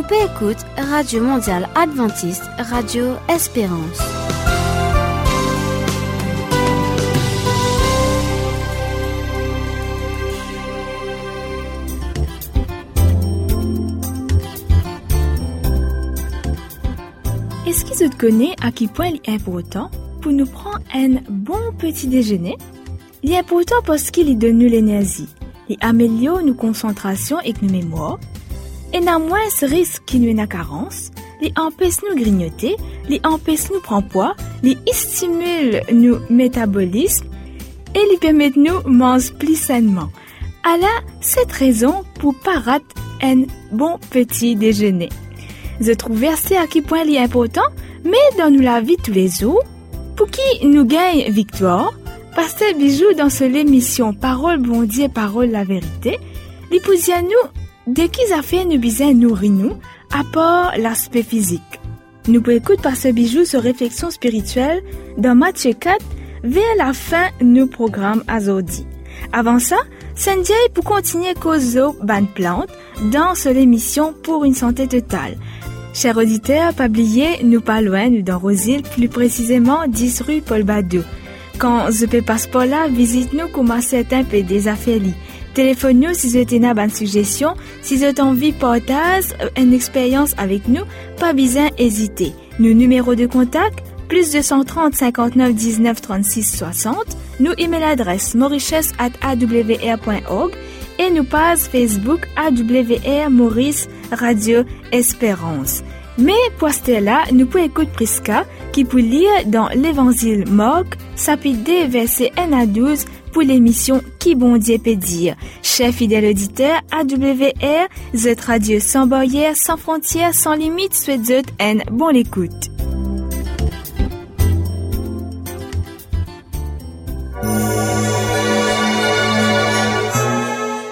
On peut écouter Radio Mondiale Adventiste, Radio Espérance. Est-ce que tu connais à quel point il est important pour nous prendre un bon petit déjeuner? Il est important parce qu'il donne l'énergie, il améliore nos concentrations et nos mémoires, et n'a moins ce risque qui nous est carence, il empêche nous grignoter, il empêche nous prendre poids, il stimule nos métabolisme et il permet nous manger plus sainement. Alors, cette raison pour pas rater un bon petit déjeuner. Je trouve assez à quel point il est important, mais dans nous la vie tous les jours, pour qui nous gagne victoire, Pasteur Bijou dans ce l'émission Parole bon Dieu, Parole la vérité, l'épouse à nous, dès qu'ils a fait nous biser nourrir nous, à part l'aspect physique. Nous pouvons écouter Pasteur Bijou sur réflexion spirituelle dans Matthieu 4 vers la fin nous programme Azodi. Avant ça, Sanjay pour continuer causer ban plante dans ce l'émission pour une santé totale. Chers auditeurs, pas nous pas loin, nous dans Rosil, plus précisément 10 rue Paul Badou. Quand je peux passer par là, visite-nous comment certains peut des affaires Téléphone-nous si vous avez une suggestion, si vous avez envie de partager une expérience avec nous, pas besoin d'hésiter. Nos numéros de contact, plus 230 59 19 36 60, nous email adresse mauritius at awr.org et nous page Facebook AWR Maurice Radio Espérance. Mais pour cela, nous pouvons écouter Prisca qui peut lire dans l'Évangile Marc, chapitre 2, verset 1 à 12 pour l'émission Qui bon Dieu peut dire? Chers fidèles auditeurs, AWR, Z Radio sans barrière, sans frontières, sans limite, souhaite Z une bonne écoute.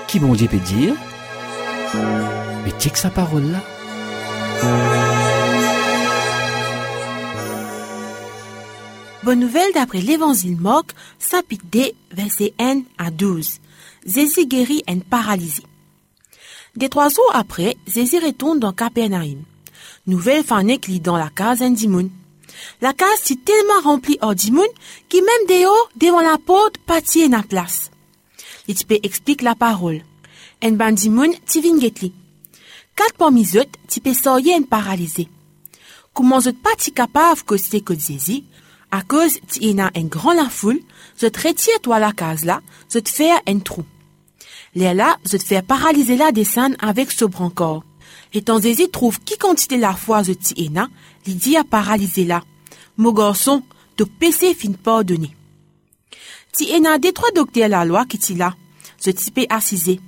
Qui bon Dieu peut dire? Mais que sa parole là Bonne nouvelle d'après l'évangile Marc, chapitre 2, verset 1 à 12. Jésus guérit un paralysé. Des trois jours après, Jésus retourne dans Capernaum. Nouvelle fanée qui dans la case un dimoun. La case est tellement remplie hors dimoun qui même dehors, devant la porte, pâtit na place. Peux explique la parole. Un bandimoun ti vingetli. Quatre parmi eux, peux sortir un paralysé. Comment vous pas capable que c'est que à cause tu en a un grand la foule, je te retire toi la case là, je te fais un trou. Là là, je te fais paralyser la descendre avec ce brancor. Et ton Jésus trouve qui quantité la foi je ti a, il dit à paralyser là. Mon garçon, te péché fin pardonner. Tu en a des trois docteurs la loi qui t'y là. Je t'y peux assiser.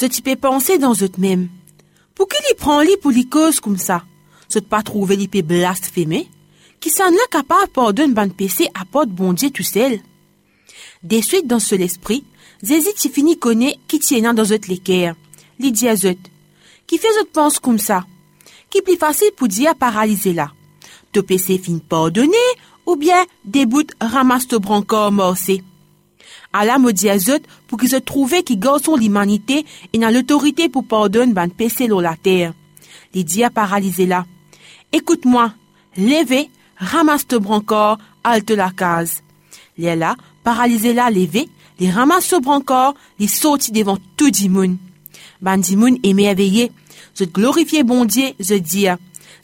Je t'y peux penser dans eux même. Pour qu'il y prend li pour comme ça? Je pas trouver blasphémer? Qui s'en là capable pardonner ban péché à porte bon Dieu tout seul? Des suites dans ce l'esprit, Jésus t'y finit connaît qui tient dans eux l'équerre. Li à eux. Qui fait eux pense comme ça? Qui plus facile pour dire paralyser là? Te péché fin pardonner ou bien débout ramasse te brancor morcé? Allah me dit à pour qu'ils se trouvent qui gardent l'humanité et n'a l'autorité pour pardonner ban péché la terre. Les dit à paralyser là. Écoute-moi, levez, ramasse te brancor, halte la case. Les là, paralysé là, levé, les ramasse ce brancor, les sortit devant tout dimoun. Ban dimoun émerveillé, je glorifier bon Dieu, je dis,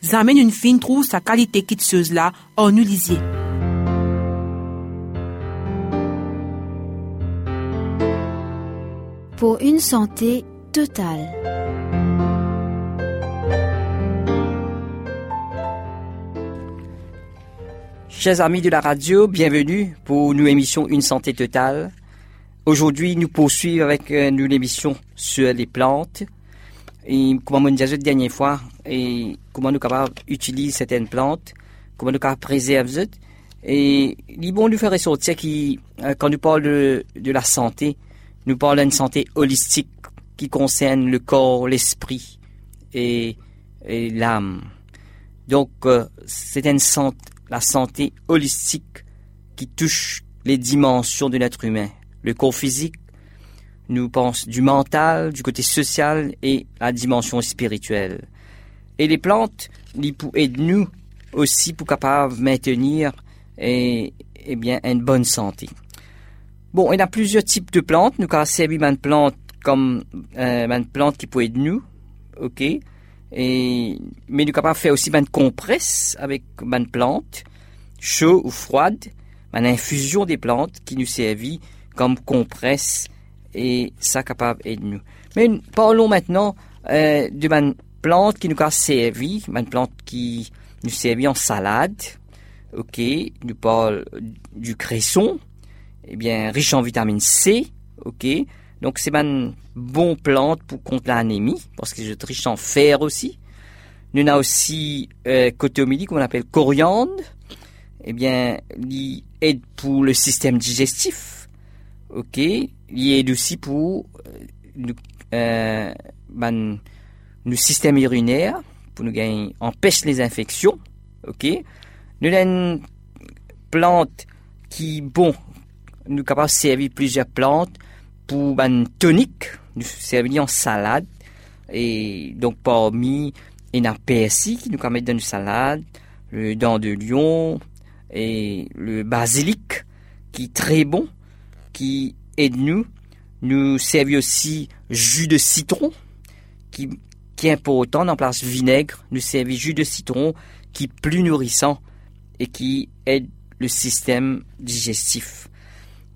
j'amène une fine trouve sa qualité quitteuse là, en nous lisier. Pour une santé totale. Chers amis de la radio, bienvenue pour nous émission Une santé totale. Aujourd'hui, nous poursuivons avec euh, nous l'émission sur les plantes et comment on disait la dernière fois et comment nous capables d'utiliser certaines plantes, comment nous capables préserver et il bon de faire ressortir qui euh, quand nous parlons de, la santé, nous parlons d'une santé holistique qui concerne le corps, l'esprit et, et l'âme. Donc euh, c'est une santé la santé holistique qui touche les dimensions de l'être humain, le corps physique, nous pensons du mental, du côté social et la dimension spirituelle. Et les plantes, ils aident nous aussi pour capable maintenir et, eh bien, une bonne santé. Bon, il y a plusieurs types de plantes. Nous avons une plante comme euh, une plante qui peut aider nous, ok? Et mais nous capable faire aussi une compresse avec une plante, chaud ou froide, une infusion des plantes qui nous servit comme compresse et ça capable d'aider nous. Mais parlons maintenant euh, de une plante qui nous a servi, une plante qui nous servit en salade, ok. Nous parlons du cresson, eh bien riche en vitamine C, ok. Donc c'est une bonne plante pour contre l'anémie parce que c'est riche en fer aussi. Nous avons aussi euh, côté midi qu'on appelle coriandre. Eh bien, il aide pour le système digestif. Ok, il aide aussi pour euh, euh, ben, le système urinaire pour nous gagner empêche les infections. Ok, nous avons une plante qui bon nous capable de servir plusieurs plantes pour une tonique, nous servir en salade. Et donc parmi il y PSI qui nous permet de une salade, le dent de lion et le basilic qui est très bon, qui aide nous. Nous servir aussi jus de citron qui, qui est important en place vinaigre. Nous servir jus de citron qui est plus nourrissant et qui aide le système digestif.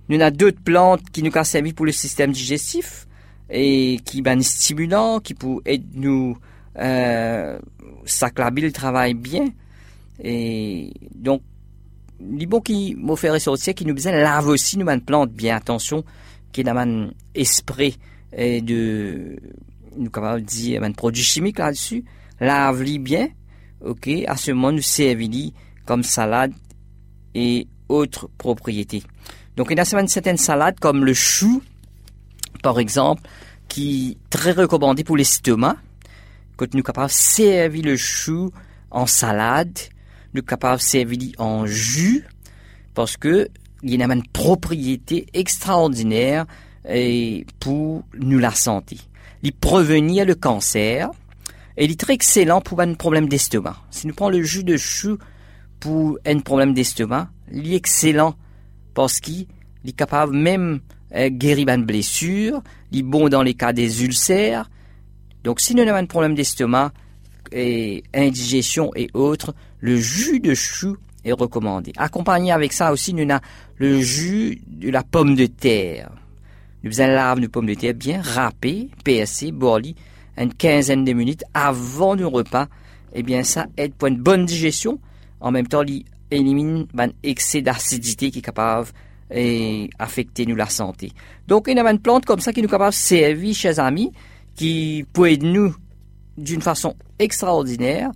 Nous avons d'autres plantes qui nous ont servi pour le système digestif et qui sont stimulants, qui peuvent aider nous euh, Saclabil travaille bien. Et donc bon qui m'ont fait ressortir qui nous besoin lave aussi nous une plante bien attention qui est un esprit et de nous capable dire un produit chimique là-dessus. Lave-les bien ok à ce moment nous servir comme salade et autres propriétés donc, il y a certaines salades comme le chou, par exemple, qui est très recommandé pour l'estomac. Quand nous capables servir le chou en salade, nous capables servir en jus, parce que il y a une propriété extraordinaire pour nous la santé. Il prévenir le cancer et il est très excellent pour un problème d'estomac. Si nous prenons le jus de chou pour un problème d'estomac, il est excellent parce qu'il est capable même de guérir une blessure, il est bon dans les cas des ulcères. Donc si nous avons un problème d'estomac, et indigestion et autres, le jus de chou est recommandé. Accompagné avec ça aussi, nous avons le jus de la pomme de terre. Nous avons lave de pomme de terre bien râpée, PSC, borli, une quinzaine de minutes avant le repas. Eh bien, ça aide pour une bonne digestion. En même temps, il élimine un excès d'acidité qui est capable d'affecter nous la santé. Donc, il y a une plante comme ça qui nous capable de servir chez amis, qui peut aider nous d'une façon extraordinaire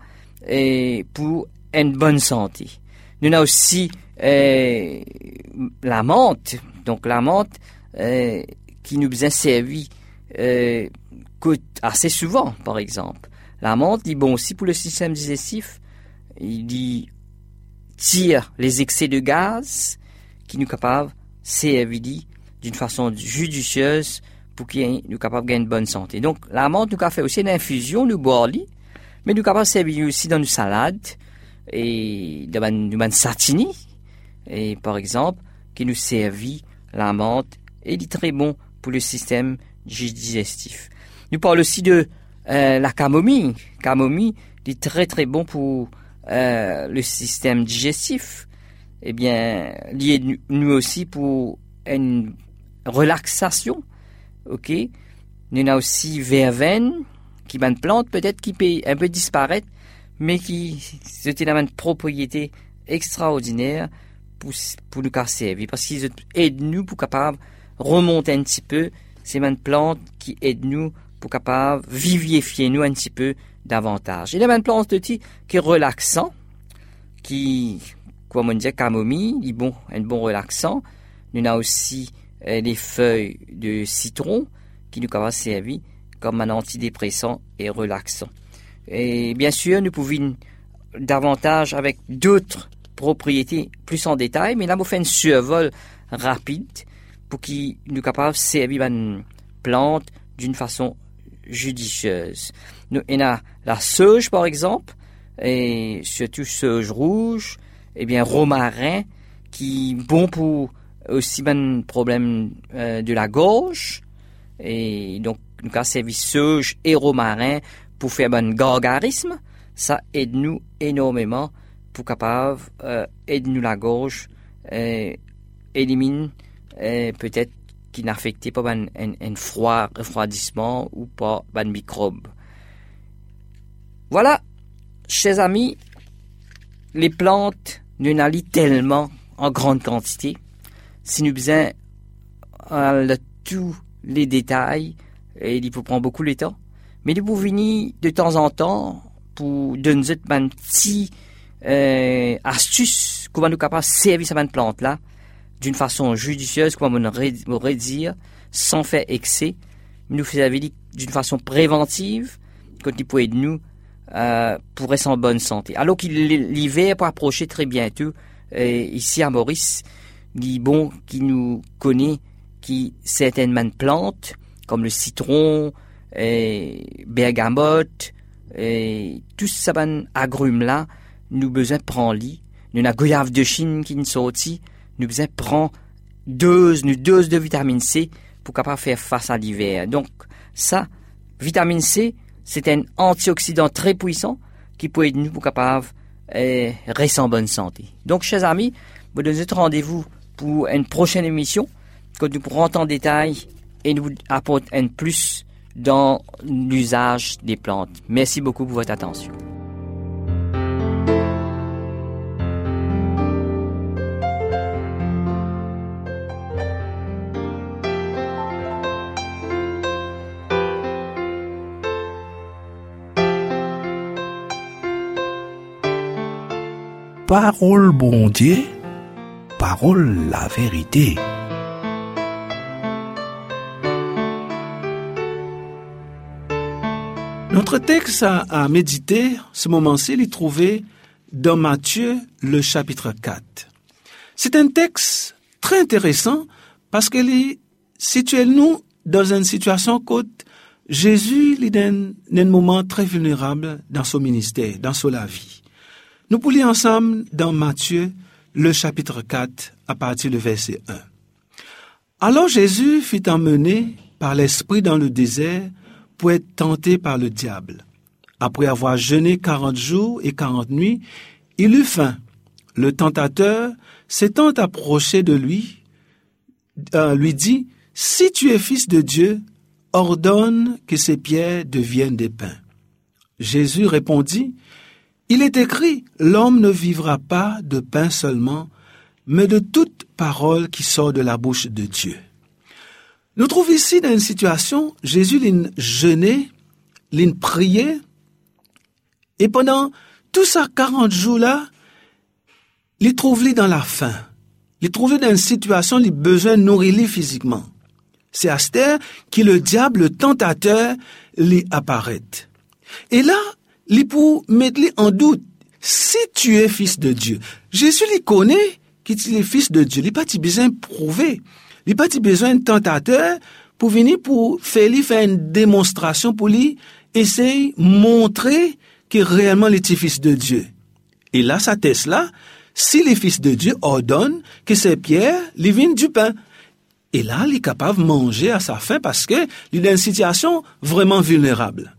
et pour une bonne santé. Nous avons aussi euh, la menthe, donc la menthe qui nous a servi assez souvent, par exemple. La menthe dit bon aussi pour le système digestif. Il dit tire les excès de gaz qui nous capable servir d'une façon judicieuse pour qu'il nous capable gagner une bonne santé. Donc, la menthe nous a fait aussi une infusion, nous boire mais nous capable servir aussi dans une salade et dans une satini, et par exemple, qui nous servit la menthe et est très bon pour le système digestif. Nous parlons aussi de euh, la camomille. Camomille est très très bon pour euh, le système digestif, eh bien, lié nous aussi pour une relaxation, ok? Nous avons aussi verveine, qui est une plante peut-être qui peut un peu disparaître, mais qui c'est une propriété extraordinaire pour, pour nous servir, parce qu'ils aident nous pour capable remonter un petit peu. C'est une plante qui aide nous pour capable vivifier nous un petit peu davantage. Il y a une plante de qui est relaxant, qui, comme on dit, camomille, il bon, un bon relaxant. Nous avons aussi euh, les feuilles de citron qui nous peuvent servir comme un antidépressant et relaxant. Et bien sûr, nous pouvons davantage avec d'autres propriétés plus en détail, mais là, on fait un survol rapide pour qu'il nous capable de servir une plante d'une façon judicieuse. Il y a la sauge, par exemple, et surtout sauge rouge, et bien romarin, qui bon pour aussi ben problème euh, de la gorge, et donc nous avons servi sauge et romarin pour faire un gargarisme, ça aide nous énormément pour capable euh, aider nous la gorge, euh, élimine euh, peut-être qui n'affectait pas un, un, un, froid refroidissement ou pas un microbe. Voilà, chers amis, les plantes nous n'allient tellement en grande quantité. Si nous besoin de tous les détails, et il faut prendre beaucoup de temps, mais nous pouvons venir de temps en temps pour donner une petite euh, astuce comment nous capables de servir cette plante-là d'une façon judicieuse, comment dire, sans faire excès, nous faire d'une façon préventive, quand il peut nous euh, pour rester en bonne santé. Alors que l'hiver peut approcher très bientôt, euh, ici à Maurice, il bon qui nous connaît qui certaines plantes, comme le citron, et bergamote, et tout ça agrumes là, nous besoin prendre lit. Nous avons goyave de Chine qui nous sorti, nous besoin prendre dose, une dose de vitamine C pour capable faire face à l'hiver. Donc, ça, vitamine C, c'est un antioxydant très puissant qui peut aider nous capable euh, rester en bonne santé. Donc, chers amis, vous donnez rendez-vous pour une prochaine émission que nous pourrons en détail et nous apporter un plus dans l'usage des plantes. Merci beaucoup pour votre attention. Parole bon Dieu, parole la vérité. Notre texte à, méditer, ce moment-ci, il est trouvé dans Matthieu, le chapitre 4. C'est un texte très intéressant parce qu'il situe nous dans une situation où Jésus est dans un moment très vulnérable dans son ministère, dans sa vie. Nous pouvons ensemble dans Matthieu, le chapitre 4, à partir du verset 1. Alors Jésus fut emmené par l'Esprit dans le désert pour être tenté par le diable. Après avoir jeûné quarante jours et quarante nuits, il eut faim. Le tentateur, s'étant approché de lui, euh, lui dit, Si tu es fils de Dieu, ordonne que ces pierres deviennent des pains. Jésus répondit, il est écrit, l'homme ne vivra pas de pain seulement, mais de toute parole qui sort de la bouche de Dieu. Nous trouvons ici dans une situation, Jésus l'a jeûné, l'a prié, et pendant tous ces 40 jours-là, il trouve dans la faim. Il trouve dans une situation, il besoin de nourrir physiquement. C'est à que le diable, le tentateur, lui apparaît. Et là, li pour mettre en doute si tu es fils de Dieu. Jésus lui connaît qu'il est fils de Dieu. Il pas besoin de prouver. Il pas besoin de tentateur pour venir pour faire lui faire une démonstration pour lui essayer montrer que réellement il est fils de Dieu. Et là, sa thèse là, si les fils de Dieu ordonnent que ces pierres lui viennent du pain. Et là, il est capable de manger à sa il est dans une situation vraiment vulnérable.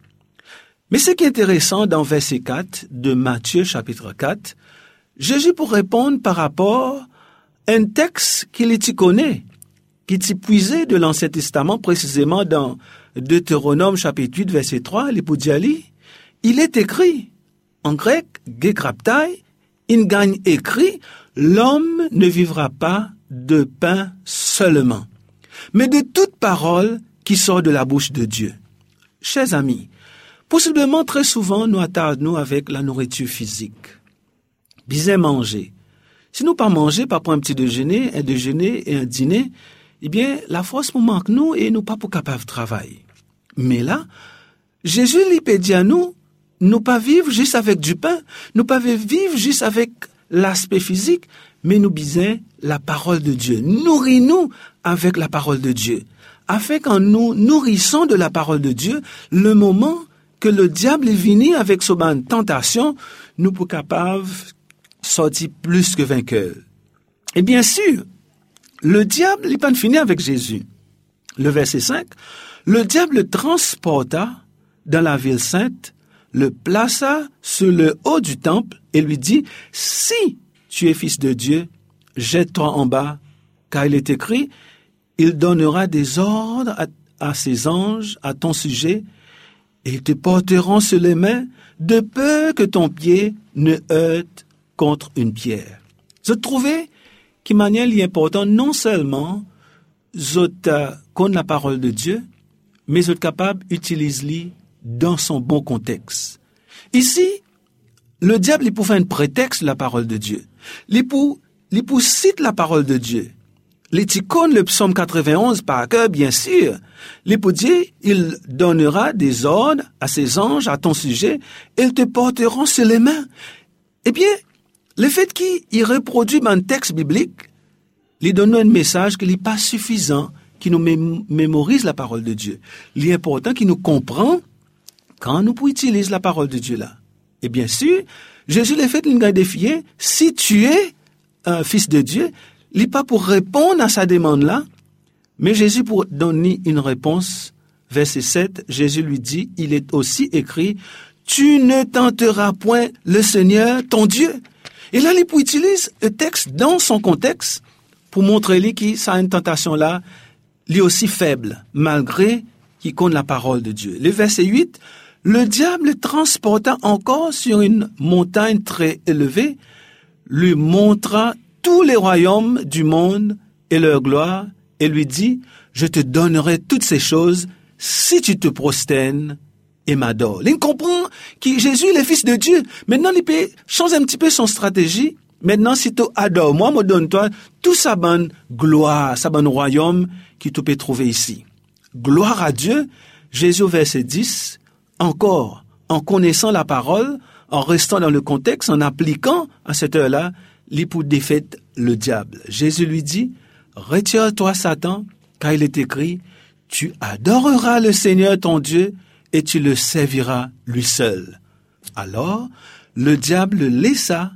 Mais ce qui est intéressant dans verset 4 de Matthieu chapitre 4, Jésus pour répondre par rapport à un texte qu'il connaît, qui est puisé de l'Ancien Testament, précisément dans Deutéronome chapitre 8 verset 3, l'Ipodiali, il est écrit, en grec, gekraptai, in gagne écrit, l'homme ne vivra pas de pain seulement, mais de toute parole qui sort de la bouche de Dieu. Chers amis, Possiblement, très souvent, nous attardons avec la nourriture physique. Bien manger. Si nous pas manger, pas prendre un petit déjeuner, un déjeuner et un dîner, eh bien, la force nous manque nous et nous pas pour capable de travailler. Mais là, Jésus lui dit à nous, nous pas vivre juste avec du pain, nous pas vivre juste avec l'aspect physique, mais nous bisons la parole de Dieu. Nourris-nous avec la parole de Dieu afin qu'en nous nourrissant de la parole de Dieu, le moment que le diable est venu avec son tentation, nous pour capables sortir plus que vainqueurs. Et bien sûr, le diable n'est pas fini avec Jésus. Le verset 5, le diable le transporta dans la ville sainte, le plaça sur le haut du temple et lui dit, si tu es fils de Dieu, jette-toi en bas, car il est écrit, il donnera des ordres à, ses anges à ton sujet, et te porteront sur les mains, de peur que ton pied ne heurte contre une pierre. Je trouvais qu'il manière important non seulement zot connaît la parole de Dieu, mais zot capable d'utiliser dans son bon contexte. Ici, le diable, il pour faire un prétexte la parole de Dieu. Il pour, il cite la parole de Dieu. Les le psaume 91 par cœur, bien sûr. Les il donnera des ordres à ses anges à ton sujet, et ils te porteront sur les mains. Eh bien, le fait qu'il reproduit un texte biblique, lui donne un message qui n'est pas suffisant, qui nous mémorise la parole de Dieu. Il est important qu'il nous comprend quand nous utiliser la parole de Dieu là. Et bien sûr, Jésus l'a fait une défier, si tu es un fils de Dieu, n'est pas pour répondre à sa demande-là, mais Jésus pour donner une réponse. Verset 7, Jésus lui dit, il est aussi écrit, tu ne tenteras point le Seigneur, ton Dieu. Et là, il utilise le texte dans son contexte pour montrer lui que sa une tentation-là, lui aussi faible, malgré qu'il connaît la parole de Dieu. Le verset 8, le diable transporta encore sur une montagne très élevée, lui montra tous les royaumes du monde et leur gloire, et lui dit, je te donnerai toutes ces choses si tu te prosternes et m'adores. Il comprend que Jésus est le Fils de Dieu. Maintenant, il peut changer un petit peu son stratégie. Maintenant, si tu adores, moi, me donne-toi tout sa bonne gloire, sa bonne royaume qui tu peux trouver ici. Gloire à Dieu. Jésus, verset 10, encore, en connaissant la parole, en restant dans le contexte, en appliquant à cette heure-là, l'époux défaite le diable. Jésus lui dit, retire-toi Satan, car il est écrit, tu adoreras le Seigneur ton Dieu et tu le serviras lui seul. Alors, le diable le laissa,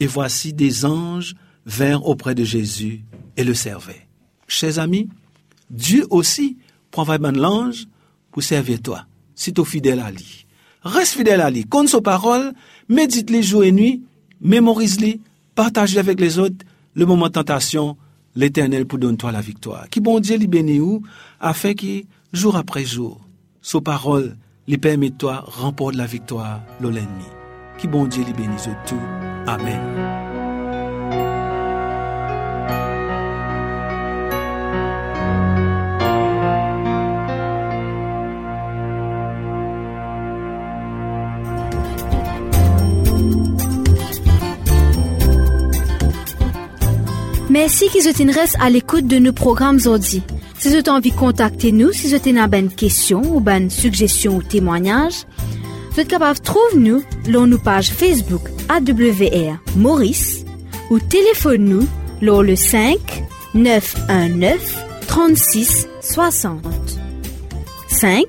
et voici des anges vinrent auprès de Jésus et le servaient. Chers amis, Dieu aussi prend vraiment l'ange pour servir toi, si tu fidèle à lui. Reste fidèle à lui, compte sa parole, médite-les jour et nuit, mémorise-les, Partagez avec les autres le moment de tentation, l'éternel pour donner toi la victoire. Qui bon Dieu lui bénit afin que, jour après jour, sous parole, lui permet toi remporte la victoire l'ennemi. Qui bon Dieu lui bénisse tout. Amen. Merci qu'ils restent à l'écoute de nos programmes aujourd'hui. Si vous avez envie de contacter nous, si vous avez une question ou une suggestion ou témoignage, vous êtes capable trouver nous sur nos pages Facebook AWR Maurice ou téléphone nous sur le 5 919 36 60. 5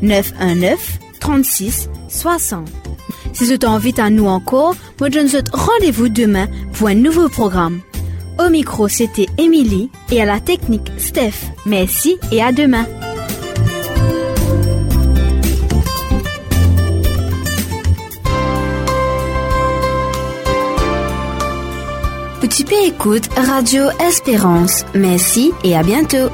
919 36 60. Si vous avez envie à nous encore, moi je vous rendez-vous demain pour un nouveau programme. Au micro, c'était Émilie et à la technique, Steph. Merci et à demain. Petit P écoute Radio Espérance. Merci et à bientôt.